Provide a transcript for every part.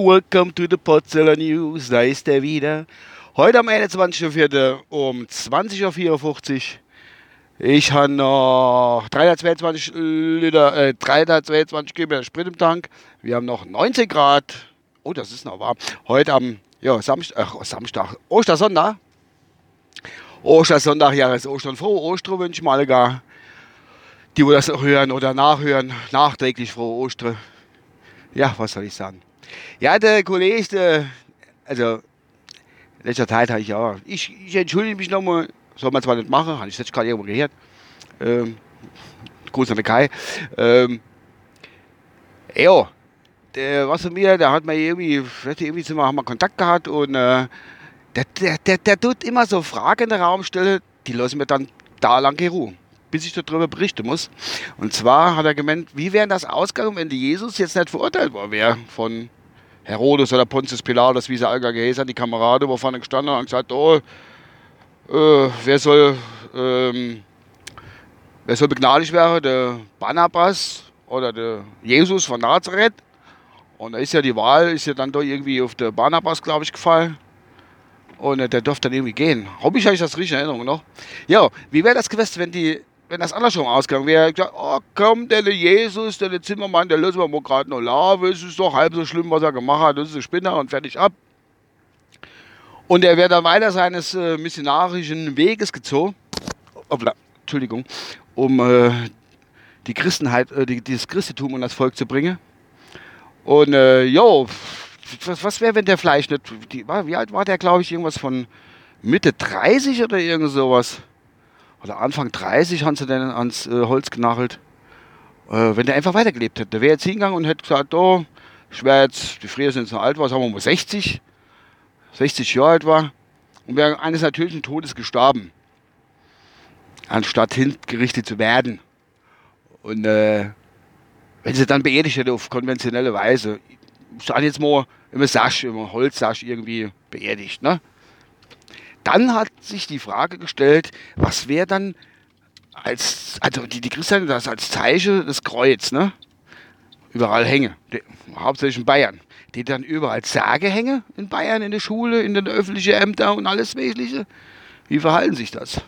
Welcome to the Potsdamer News, da ist er wieder. Heute am 21.04. um 20.54 Uhr. Ich habe noch 322 Liter, äh, 322 Kilometer Sprit im Tank. Wir haben noch 19 Grad. Oh, das ist noch warm. Heute am ja, Samstag, ach, Samstag, Ostersonntag. Ostersonntag, ja, ist Ostern wünsche ich mal gar. Die, wo das hören oder nachhören, nachträglich frohe Ostern ja, was soll ich sagen? Ja, der Kollege, der, also, letzter Teil habe ich ja, ich, ich entschuldige mich nochmal, soll man zwar nicht machen, habe ich jetzt gerade irgendwo gehört. Ähm, Gruß an der Kai. Ähm, ja, der, was von mir, der hat mir irgendwie, irgendwie sind wir, haben wir Kontakt gehabt und äh, der, der, der, der tut immer so Fragen in den Raum stellen, die lassen mir dann da lang Ruhe bis ich darüber berichten muss. Und zwar hat er gemeint, wie wäre das ausgegangen, wenn Jesus jetzt nicht verurteilt worden wäre von Herodes oder Pontius Pilatus, wie sie alle geheißen die Kameraden, wo vorne gestanden haben und gesagt, oh, äh, wer soll, ähm, wer soll begnadigt werden, der Barnabas oder der Jesus von Nazareth? Und da ist ja die Wahl, ist ja dann doch irgendwie auf der Barnabas, glaube ich, gefallen. Und äh, der durfte dann irgendwie gehen. Habe ich eigentlich das richtig in Erinnerung noch? Ja, wie wäre das gewesen, wenn die wenn das andersrum ausgegangen wäre, gesagt, oh komm, der Jesus, der Zimmermann, der lösen wir mal gerade noch Lave, es ist doch halb so schlimm, was er gemacht hat, das ist ein Spinner und fertig ab. Und er wäre dann weiter seines äh, missionarischen Weges gezogen, Obla, Entschuldigung, um äh, die Christenheit, äh, die, dieses Christentum und das Volk zu bringen. Und äh, jo, was, was wäre, wenn der Fleisch nicht, die, wie alt war der, glaube ich, irgendwas von Mitte 30 oder irgend sowas? Oder Anfang 30 haben sie dann ans äh, Holz genachelt. Äh, wenn der einfach weitergelebt hätte, der wäre jetzt hingegangen und hätte gesagt, oh, ich wäre jetzt, die Friere sind so alt war, sagen wir mal 60, 60 Jahre alt war und wäre eines natürlichen Todes gestorben, anstatt hingerichtet zu werden. Und äh, wenn sie dann beerdigt hätte auf konventionelle Weise, ich sage jetzt mal, immer Sasch, immer Holzsasch irgendwie beerdigt, ne? Dann hat sich die Frage gestellt, was wäre dann als, also die, die Christen das als Zeichen des Kreuz, ne? Überall hänge, hauptsächlich in Bayern. Die dann überall Sage hänge in Bayern, in der Schule, in den öffentlichen Ämtern und alles Wesentliche. Wie verhalten sich das?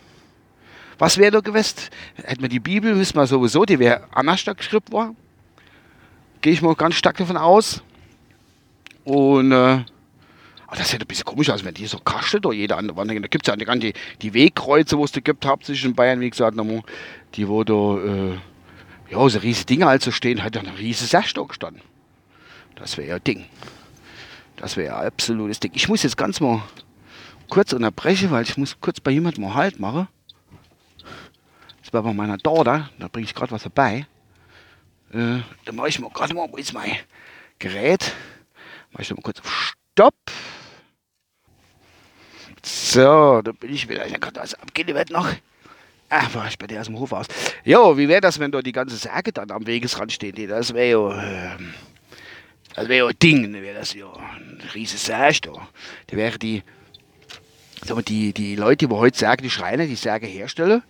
Was wäre da gewesen? Hätten wir die Bibel, wissen wir sowieso, die wäre anders geschrieben worden. Gehe ich mal ganz stark davon aus. Und äh, aber das sieht ein bisschen komisch aus, wenn die so kastet oder jeder andere Wanderung. Da gibt es ja die, die Wegkreuze, wo es da gibt, hauptsächlich in Bayern, wie gesagt, die wo da, äh, ja, so riesige Dinge also stehen, hat ja ein riesiges Sachstock gestanden. Das wäre ja ein Ding. Das wäre ja absolutes Ding. Ich muss jetzt ganz mal kurz unterbrechen, weil ich muss kurz bei jemandem mal Halt machen. Das war bei meiner Daughter, da bringe ich gerade was dabei. Äh, da mache ich mal gerade mal, wo ist mein Gerät? Mache ich mal kurz auf Stopp. So, da bin ich wieder. Ich kann das abgehen, wird noch. Ach, war ich bei der aus dem Hof aus. Jo, wie wäre das, wenn da die ganze Särge dann am Wegesrand stehen? Das wäre ja. Äh, das wäre ja ein Ding, wäre das ja. Ein riesiges Särge da. Die wäre die. Sagen die, die Leute, die heute Särge, die Schreiner, die Särge herstellen,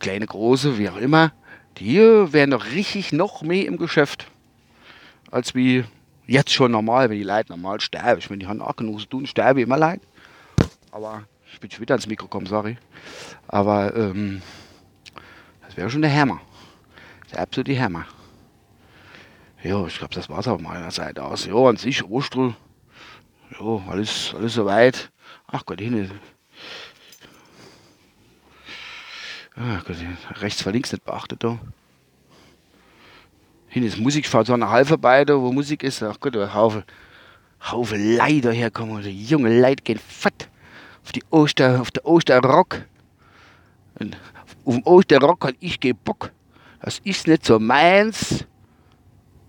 kleine, große, wie auch immer, die wären doch richtig noch mehr im Geschäft, als wie jetzt schon normal, wenn die Leute normal sterben. Ich meine, die haben auch genug zu tun, sterbe immer leid. Aber ich bin schon wieder ins Mikro gekommen, sorry. Aber ähm, das wäre schon der Hammer. Der absolute Hammer. Ja, ich glaube, das war es auf meiner Seite aus. Ja, an sich, Ostro. Ja, alles, alles soweit. Ach Gott, hin. Ach Gott, rechts vor links nicht beachtet da. Hin ist Musik, ich fahre so eine halbe vorbei, da wo Musik ist. Ach Gott, ein Haufen, Haufen Leute herkommen. Junge Leute gehen fett auf, die Oster, auf der Osterrock. Und auf dem Osterrock hat ich keinen Bock. Das ist nicht so meins.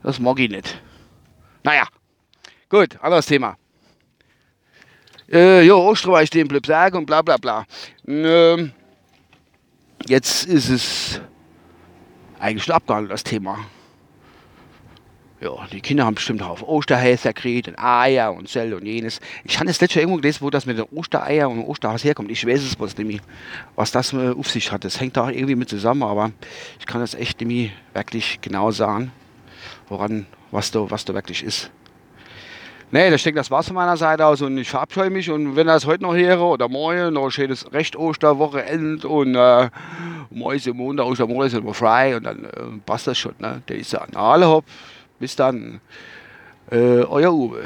Das mag ich nicht. Naja, gut, anderes Thema. Äh, ja, Osterweih stehen, bleib sagen und bla bla bla. Ähm, jetzt ist es eigentlich schon abgehandelt, das Thema. Ja, die Kinder haben bestimmt auf Osterhäser gekriegt und Eier und Zell und jenes. Ich habe das letzte irgendwo gelesen, wo das mit den Ostereier und Osterhas herkommt. Ich weiß es bloß nicht was das äh, auf sich hat. Das hängt da irgendwie mit zusammen, aber ich kann das echt nicht wirklich genau sagen, woran, was da, was da wirklich ist. Nee, ich denke, das war's von meiner Seite aus und ich verabscheue mich und wenn das heute noch höre oder morgen, noch schönes Recht Osterwochenende und äh, morgen Montag, Ostermontag sind wir frei und dann äh, passt das schon. Ne? Der ist ja alle hopp. Bis dann. Äh, euer Uwe.